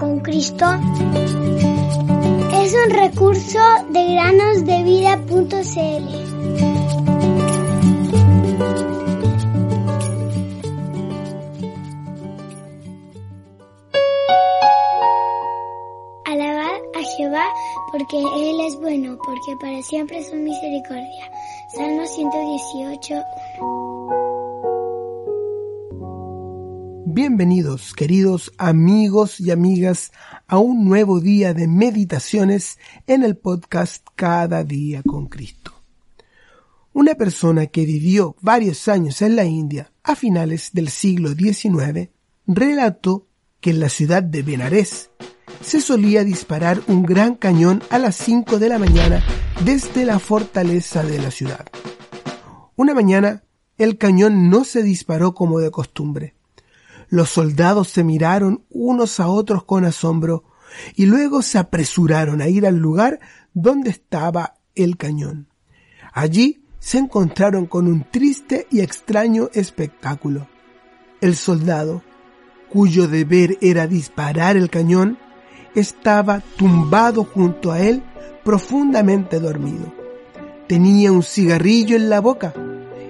con Cristo es un recurso de granosdevida.cl. Alabad a Jehová porque Él es bueno, porque para siempre es su misericordia. Salmo 118. Bienvenidos, queridos amigos y amigas, a un nuevo día de meditaciones en el podcast Cada día con Cristo. Una persona que vivió varios años en la India a finales del siglo XIX relató que en la ciudad de Benares se solía disparar un gran cañón a las 5 de la mañana desde la fortaleza de la ciudad. Una mañana el cañón no se disparó como de costumbre los soldados se miraron unos a otros con asombro y luego se apresuraron a ir al lugar donde estaba el cañón. Allí se encontraron con un triste y extraño espectáculo. El soldado, cuyo deber era disparar el cañón, estaba tumbado junto a él profundamente dormido. Tenía un cigarrillo en la boca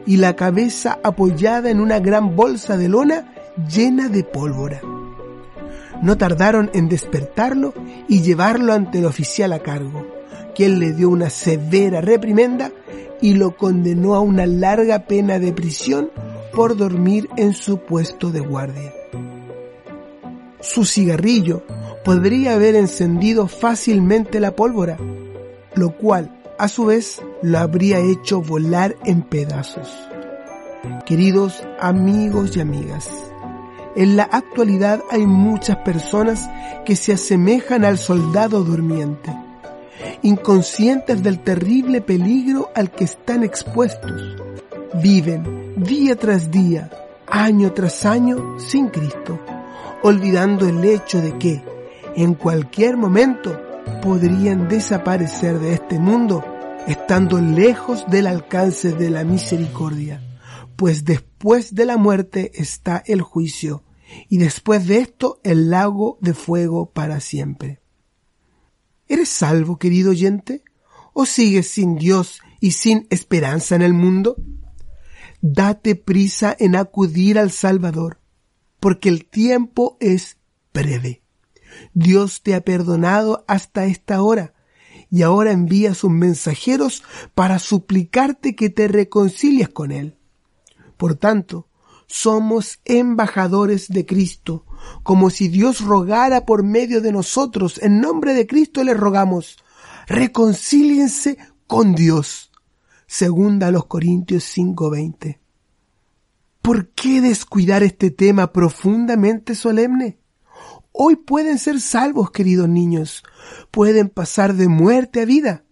y la cabeza apoyada en una gran bolsa de lona llena de pólvora. No tardaron en despertarlo y llevarlo ante el oficial a cargo, quien le dio una severa reprimenda y lo condenó a una larga pena de prisión por dormir en su puesto de guardia. Su cigarrillo podría haber encendido fácilmente la pólvora, lo cual a su vez lo habría hecho volar en pedazos. Queridos amigos y amigas, en la actualidad hay muchas personas que se asemejan al soldado durmiente, inconscientes del terrible peligro al que están expuestos. Viven día tras día, año tras año, sin Cristo, olvidando el hecho de que en cualquier momento podrían desaparecer de este mundo, estando lejos del alcance de la misericordia pues después de la muerte está el juicio, y después de esto el lago de fuego para siempre. ¿Eres salvo, querido oyente? ¿O sigues sin Dios y sin esperanza en el mundo? Date prisa en acudir al Salvador, porque el tiempo es breve. Dios te ha perdonado hasta esta hora, y ahora envía sus mensajeros para suplicarte que te reconcilies con Él. Por tanto, somos embajadores de Cristo, como si Dios rogara por medio de nosotros. En nombre de Cristo le rogamos, reconcíliense con Dios. Segunda a los Corintios 5:20. ¿Por qué descuidar este tema profundamente solemne? Hoy pueden ser salvos, queridos niños, pueden pasar de muerte a vida,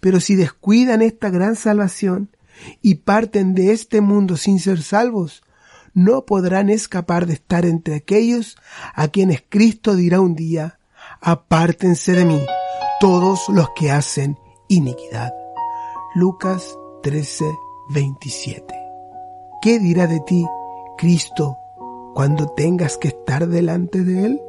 pero si descuidan esta gran salvación, y parten de este mundo sin ser salvos, no podrán escapar de estar entre aquellos a quienes Cristo dirá un día, apártense de mí, todos los que hacen iniquidad. Lucas 13, 27. ¿Qué dirá de ti Cristo cuando tengas que estar delante de Él?